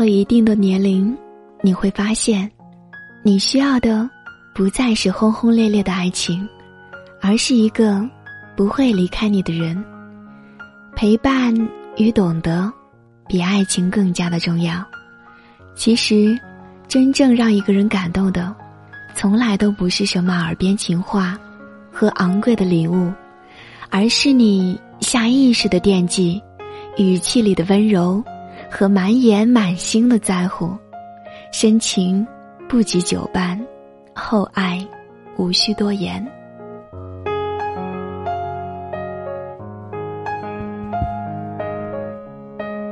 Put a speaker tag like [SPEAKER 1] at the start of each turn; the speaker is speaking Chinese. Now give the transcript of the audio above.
[SPEAKER 1] 了一定的年龄，你会发现，你需要的不再是轰轰烈烈的爱情，而是一个不会离开你的人。陪伴与懂得，比爱情更加的重要。其实，真正让一个人感动的，从来都不是什么耳边情话和昂贵的礼物，而是你下意识的惦记，语气里的温柔。和满眼满心的在乎，深情不及久伴，厚爱无需多言。